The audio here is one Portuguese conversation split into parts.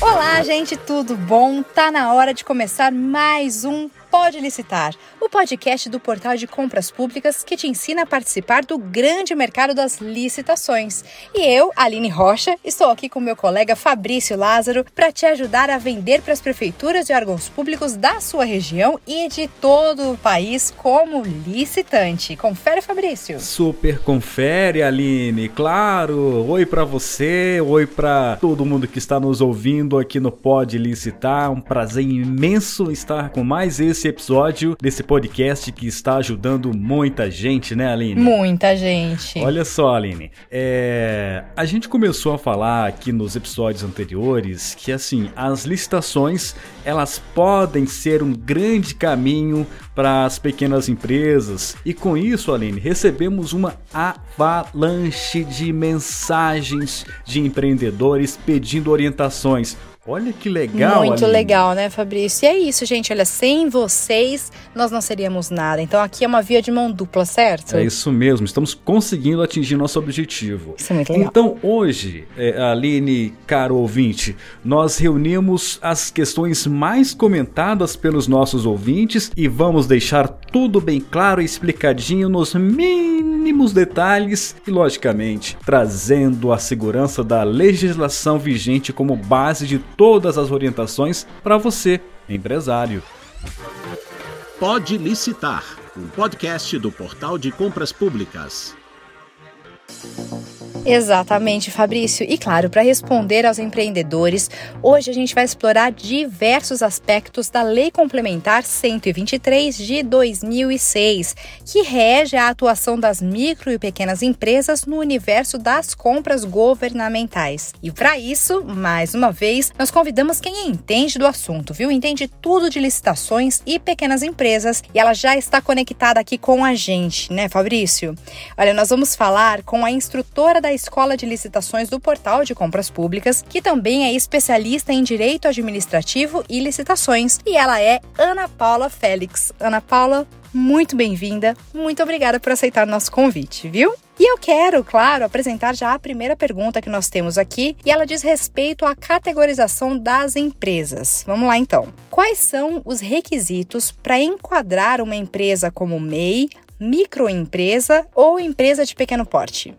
Olá, gente, tudo bom? Tá na hora de começar mais um Pode Licitar, o podcast do portal de compras públicas que te ensina a participar do grande mercado das licitações. E eu, Aline Rocha, estou aqui com meu colega Fabrício Lázaro para te ajudar a vender para as prefeituras e órgãos públicos da sua região e de todo o país como licitante. Confere, Fabrício. Super confere, Aline. Claro. Oi para você, oi para todo mundo que está nos ouvindo aqui no Pode Licitar. Um prazer imenso estar com mais esse esse episódio desse podcast que está ajudando muita gente, né, Aline? Muita gente. Olha só, Aline, é... a gente começou a falar aqui nos episódios anteriores que, assim, as licitações elas podem ser um grande caminho para as pequenas empresas. E com isso, Aline, recebemos uma avalanche de mensagens de empreendedores pedindo orientações. Olha que legal. Muito Aline. legal, né, Fabrício? E é isso, gente. Olha, sem vocês, nós não seríamos nada. Então aqui é uma via de mão dupla, certo? É isso mesmo. Estamos conseguindo atingir nosso objetivo. Isso é muito legal. Então hoje, é, Aline, caro ouvinte, nós reunimos as questões mais comentadas pelos nossos ouvintes e vamos deixar tudo bem claro e explicadinho nos mínimos detalhes e, logicamente, trazendo a segurança da legislação vigente como base de todas as orientações para você, empresário. Pode licitar, um podcast do Portal de Compras Públicas. Exatamente, Fabrício. E claro, para responder aos empreendedores, hoje a gente vai explorar diversos aspectos da Lei Complementar 123 de 2006, que rege a atuação das micro e pequenas empresas no universo das compras governamentais. E para isso, mais uma vez, nós convidamos quem entende do assunto, viu? Entende tudo de licitações e pequenas empresas, e ela já está conectada aqui com a gente, né, Fabrício? Olha, nós vamos falar com a instrutora da Escola de Licitações do Portal de Compras Públicas, que também é especialista em Direito Administrativo e Licitações, e ela é Ana Paula Félix. Ana Paula, muito bem-vinda, muito obrigada por aceitar nosso convite, viu? E eu quero, claro, apresentar já a primeira pergunta que nós temos aqui, e ela diz respeito à categorização das empresas. Vamos lá então. Quais são os requisitos para enquadrar uma empresa como MEI, microempresa ou empresa de pequeno porte?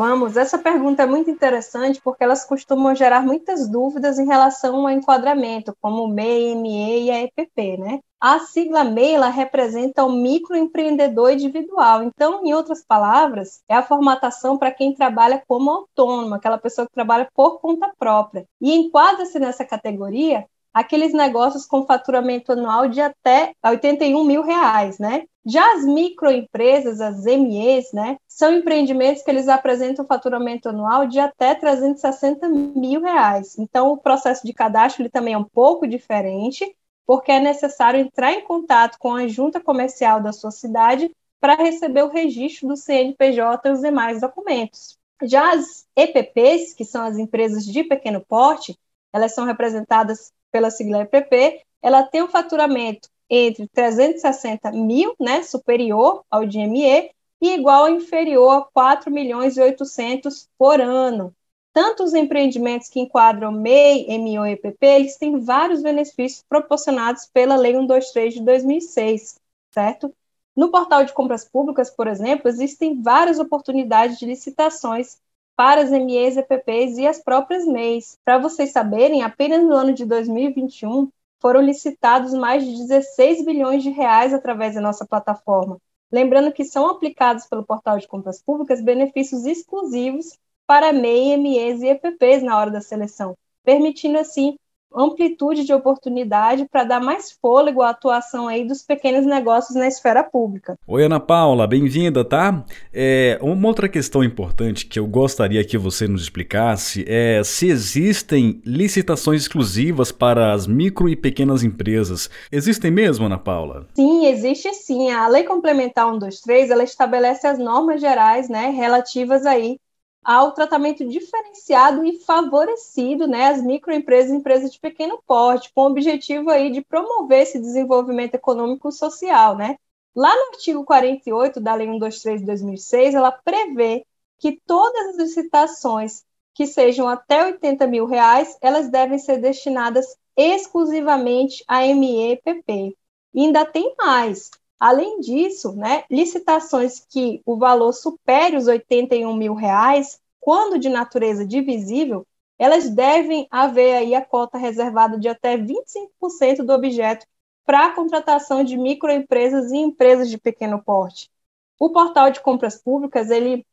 Vamos, essa pergunta é muito interessante porque elas costumam gerar muitas dúvidas em relação ao enquadramento, como o MEI, ME e a EPP, né? A sigla MEI representa o microempreendedor individual. Então, em outras palavras, é a formatação para quem trabalha como autônomo, aquela pessoa que trabalha por conta própria. E enquadra-se nessa categoria aqueles negócios com faturamento anual de até 81 mil reais, né? Já as microempresas, as MEs, né, são empreendimentos que eles apresentam faturamento anual de até 360 mil reais. Então, o processo de cadastro ele também é um pouco diferente, porque é necessário entrar em contato com a junta comercial da sua cidade para receber o registro do CNPJ e os demais documentos. Já as EPPs, que são as empresas de pequeno porte, elas são representadas pela sigla EPP, ela tem um faturamento entre 360 mil, né, superior ao de ME, e igual ou inferior a 4 milhões e 800 por ano. Tanto os empreendimentos que enquadram MEI, MO e EPP, eles têm vários benefícios proporcionados pela Lei 123 de 2006, certo? No portal de compras públicas, por exemplo, existem várias oportunidades de licitações para as MEs, EPPs e as próprias MEIs. Para vocês saberem, apenas no ano de 2021 foram licitados mais de 16 bilhões de reais através da nossa plataforma. Lembrando que são aplicados pelo portal de compras públicas benefícios exclusivos para MEI, MEs e EPPs na hora da seleção, permitindo assim amplitude de oportunidade para dar mais fôlego à atuação aí dos pequenos negócios na esfera pública. Oi, Ana Paula, bem-vinda, tá? É, uma outra questão importante que eu gostaria que você nos explicasse é se existem licitações exclusivas para as micro e pequenas empresas. Existem mesmo, Ana Paula? Sim, existe sim. A Lei Complementar 123, ela estabelece as normas gerais, né, relativas aí ao tratamento diferenciado e favorecido né, às microempresas e empresas de pequeno porte, com o objetivo aí de promover esse desenvolvimento econômico e social. Né? Lá no artigo 48 da Lei 123 de 2006, ela prevê que todas as licitações que sejam até 80 mil reais, elas devem ser destinadas exclusivamente a MEPP. E ainda tem mais. Além disso, né, licitações que o valor supere os 81 mil reais, quando de natureza divisível, elas devem haver aí a cota reservada de até 25% do objeto para a contratação de microempresas e empresas de pequeno porte. O portal de compras públicas, ele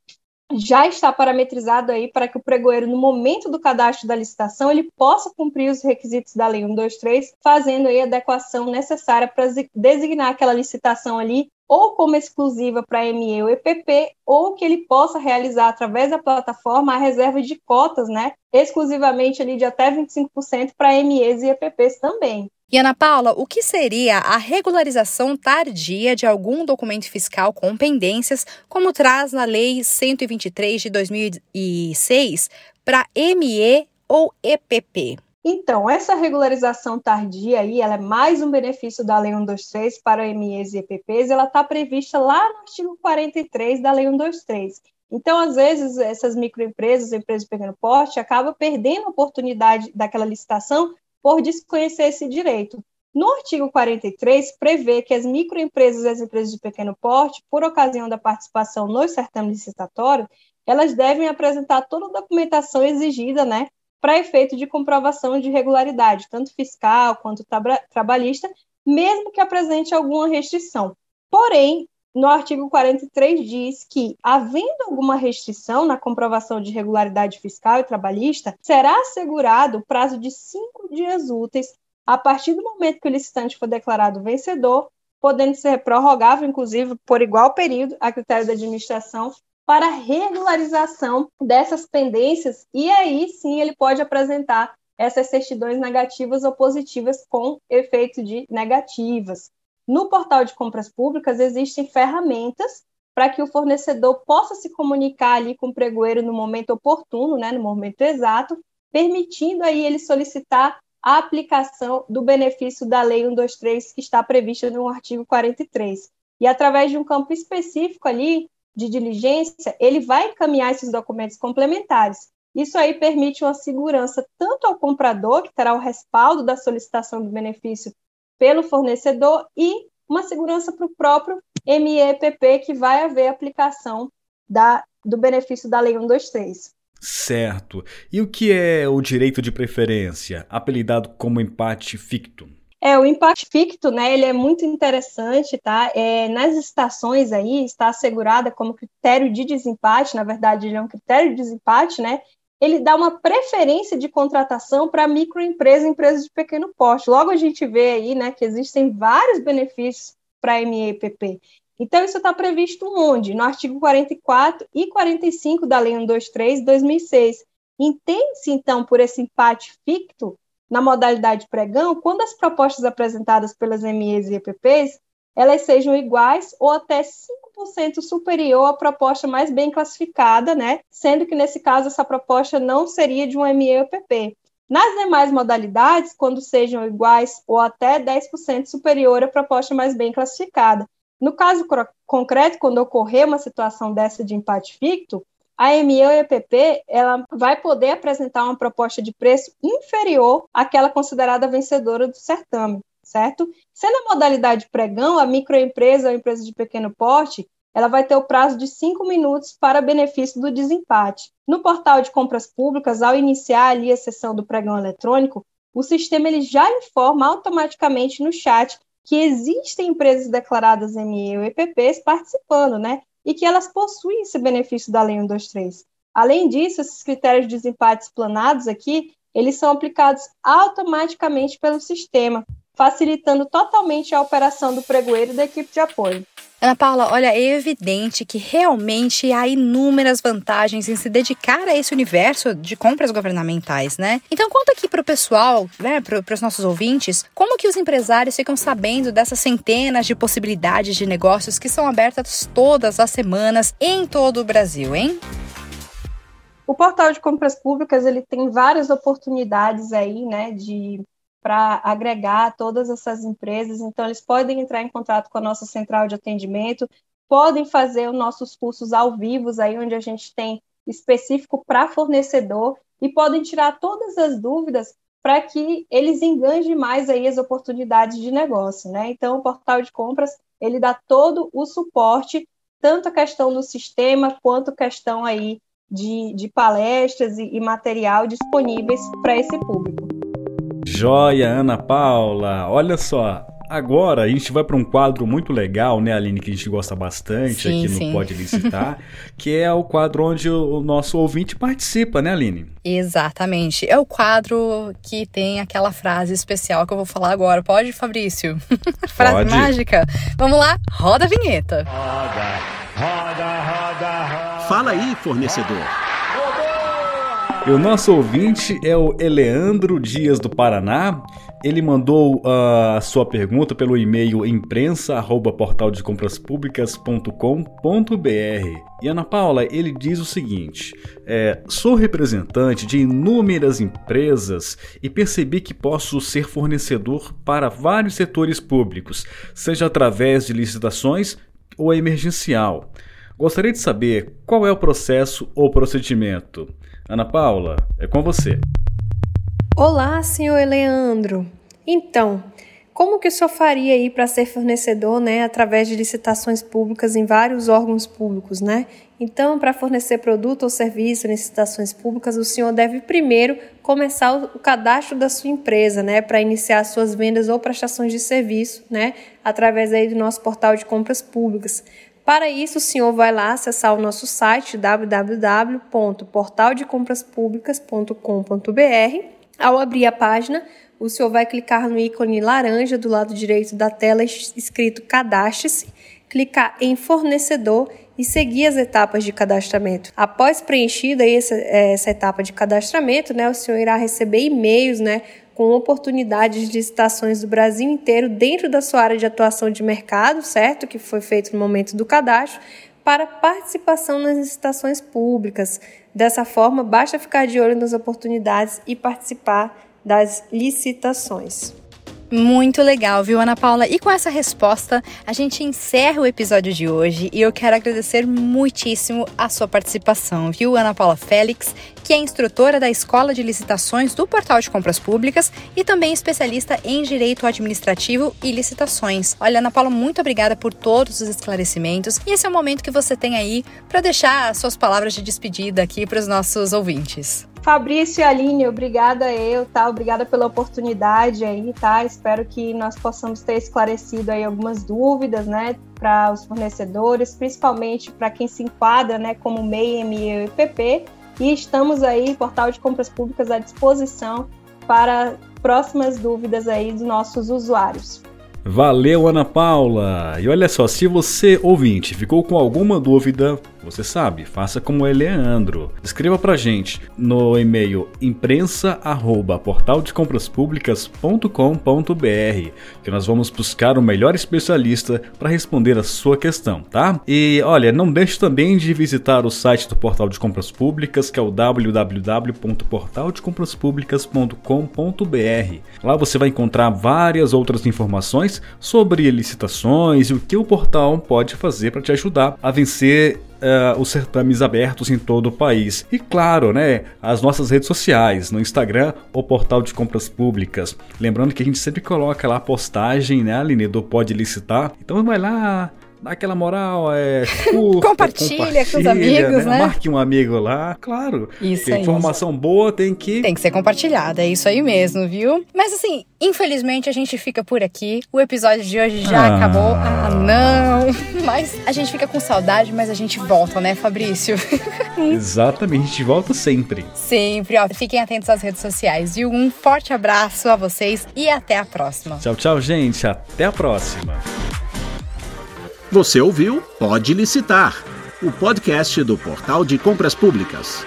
já está parametrizado aí para que o pregoeiro, no momento do cadastro da licitação, ele possa cumprir os requisitos da Lei 123, fazendo aí a adequação necessária para designar aquela licitação ali ou como exclusiva para ME ou EPP, ou que ele possa realizar através da plataforma a reserva de cotas, né, exclusivamente ali de até 25% para MEs e EPPs também. E Ana Paula, o que seria a regularização tardia de algum documento fiscal com pendências, como traz na Lei 123 de 2006 para ME ou EPP? Então, essa regularização tardia aí, ela é mais um benefício da Lei 123 para MEs e EPPs, ela está prevista lá no artigo 43 da Lei 123. Então, às vezes, essas microempresas, empresas de pequeno porte, acabam perdendo a oportunidade daquela licitação por desconhecer esse direito. No artigo 43, prevê que as microempresas e as empresas de pequeno porte, por ocasião da participação no certame licitatório, elas devem apresentar toda a documentação exigida, né, para efeito de comprovação de regularidade, tanto fiscal quanto tra trabalhista, mesmo que apresente alguma restrição. Porém, no artigo 43 diz que, havendo alguma restrição na comprovação de regularidade fiscal e trabalhista, será assegurado o prazo de cinco dias úteis a partir do momento que o licitante for declarado vencedor, podendo ser prorrogável, inclusive, por igual período, a critério da administração, para regularização dessas pendências, e aí sim ele pode apresentar essas certidões negativas ou positivas com efeito de negativas. No portal de compras públicas existem ferramentas para que o fornecedor possa se comunicar ali com o pregoeiro no momento oportuno, né, no momento exato, permitindo aí ele solicitar a aplicação do benefício da Lei 123 que está prevista no artigo 43. E através de um campo específico ali de diligência, ele vai encaminhar esses documentos complementares. Isso aí permite uma segurança tanto ao comprador, que terá o respaldo da solicitação do benefício pelo fornecedor e uma segurança para o próprio MEPP, que vai haver aplicação da, do benefício da Lei 123. Certo. E o que é o direito de preferência, apelidado como empate ficto? É, o empate ficto, né, ele é muito interessante, tá? É, nas estações aí está assegurada como critério de desempate, na verdade ele é um critério de desempate, né, ele dá uma preferência de contratação para microempresa e empresas de pequeno porte. Logo a gente vê aí né, que existem vários benefícios para a MEPP. Então, isso está previsto onde? No artigo 44 e 45 da Lei 123 de 2006. Entende-se, então, por esse empate ficto na modalidade pregão, quando as propostas apresentadas pelas MEs e EPPs elas sejam iguais ou até 5% superior à proposta mais bem classificada, né? Sendo que nesse caso essa proposta não seria de um ME ou PP. Nas demais modalidades, quando sejam iguais ou até 10% superior à proposta mais bem classificada. No caso concreto, quando ocorrer uma situação dessa de empate ficto, a ME ou EPP ela vai poder apresentar uma proposta de preço inferior àquela considerada vencedora do certame certo? Sendo a modalidade pregão, a microempresa ou empresa de pequeno porte, ela vai ter o prazo de cinco minutos para benefício do desempate. No portal de compras públicas, ao iniciar ali a sessão do pregão eletrônico, o sistema ele já informa automaticamente no chat que existem empresas declaradas ME ou EPPs participando, né? E que elas possuem esse benefício da Lei 123. Além disso, esses critérios de desempate explanados aqui, eles são aplicados automaticamente pelo sistema, facilitando totalmente a operação do pregoeiro e da equipe de apoio. Ana Paula, olha, é evidente que realmente há inúmeras vantagens em se dedicar a esse universo de compras governamentais, né? Então conta aqui para o pessoal, né, para os nossos ouvintes, como que os empresários ficam sabendo dessas centenas de possibilidades de negócios que são abertas todas as semanas em todo o Brasil, hein? O portal de compras públicas ele tem várias oportunidades aí, né, de para agregar todas essas empresas. Então, eles podem entrar em contato com a nossa central de atendimento, podem fazer os nossos cursos ao vivo, aí onde a gente tem específico para fornecedor e podem tirar todas as dúvidas para que eles enganjem mais aí as oportunidades de negócio, né? Então, o portal de compras, ele dá todo o suporte, tanto a questão do sistema, quanto a questão aí de, de palestras e, e material disponíveis para esse público. Joia, Ana Paula! Olha só, Agora a gente vai para um quadro muito legal, né, Aline, que a gente gosta bastante sim, aqui sim. no Pode Licitar, que é o quadro onde o nosso ouvinte participa, né, Aline? Exatamente. É o quadro que tem aquela frase especial que eu vou falar agora. Pode, Fabrício? frase Pode. mágica. Vamos lá, roda a vinheta. Roda, roda, roda, roda. Fala aí, fornecedor. E o nosso ouvinte é o Eleandro Dias do Paraná. Ele mandou uh, a sua pergunta pelo e-mail imprensa@portaldecompraspublicas.com.br. E Ana Paula, ele diz o seguinte: é, sou representante de inúmeras empresas e percebi que posso ser fornecedor para vários setores públicos, seja através de licitações ou emergencial. Gostaria de saber qual é o processo ou procedimento. Ana Paula, é com você. Olá, senhor Leandro. Então, como que o senhor faria aí para ser fornecedor, né, através de licitações públicas em vários órgãos públicos, né? Então, para fornecer produto ou serviço em licitações públicas, o senhor deve primeiro começar o cadastro da sua empresa, né, para iniciar suas vendas ou prestações de serviço, né, através aí do nosso portal de compras públicas. Para isso, o senhor vai lá acessar o nosso site www.portaldecompraspublicas.com.br ao abrir a página, o senhor vai clicar no ícone laranja do lado direito da tela escrito Cadastre-se, clicar em Fornecedor e seguir as etapas de cadastramento. Após preenchida essa, é, essa etapa de cadastramento, né, o senhor irá receber e-mails né, com oportunidades de licitações do Brasil inteiro dentro da sua área de atuação de mercado, certo? Que foi feito no momento do cadastro, para participação nas licitações públicas. Dessa forma, basta ficar de olho nas oportunidades e participar das licitações. Muito legal, viu, Ana Paula? E com essa resposta, a gente encerra o episódio de hoje e eu quero agradecer muitíssimo a sua participação, viu, Ana Paula Félix, que é instrutora da Escola de Licitações do Portal de Compras Públicas e também especialista em Direito Administrativo e Licitações. Olha, Ana Paula, muito obrigada por todos os esclarecimentos e esse é o momento que você tem aí para deixar suas palavras de despedida aqui para os nossos ouvintes. Fabrício e Aline, obrigada eu, tá? Obrigada pela oportunidade aí, tá? Espero que nós possamos ter esclarecido aí algumas dúvidas, né, para os fornecedores, principalmente para quem se enquadra, né, como MEI, ME e PP. E estamos aí, Portal de Compras Públicas, à disposição para próximas dúvidas aí dos nossos usuários. Valeu, Ana Paula! E olha só, se você, ouvinte, ficou com alguma dúvida, você sabe, faça como o Leandro. Escreva pra gente no e-mail imprensa@portaldecompraspublicas.com.br, que nós vamos buscar o melhor especialista para responder a sua questão, tá? E olha, não deixe também de visitar o site do Portal de Compras Públicas, que é o www.portaldecompraspublicas.com.br. Lá você vai encontrar várias outras informações sobre licitações e o que o portal pode fazer para te ajudar a vencer uh, os certames abertos em todo o país. E claro, né, as nossas redes sociais, no Instagram, o portal de compras públicas. Lembrando que a gente sempre coloca lá a postagem, né, Aline, do Pode Licitar. Então vai lá, dá aquela moral, é, curta, compartilha, compartilha, com os amigos, né? né? Marque um amigo lá, claro. Isso aí. Informação boa tem que tem que ser compartilhada, é isso aí mesmo, viu? Mas assim, infelizmente a gente fica por aqui. O episódio de hoje já ah. acabou. Ah, não. Mas a gente fica com saudade, mas a gente volta, né, Fabrício? Exatamente, a gente volta sempre. Sempre, ó. Fiquem atentos às redes sociais, viu? Um forte abraço a vocês e até a próxima. Tchau, tchau, gente. Até a próxima. Você ouviu Pode Licitar, o podcast do Portal de Compras Públicas.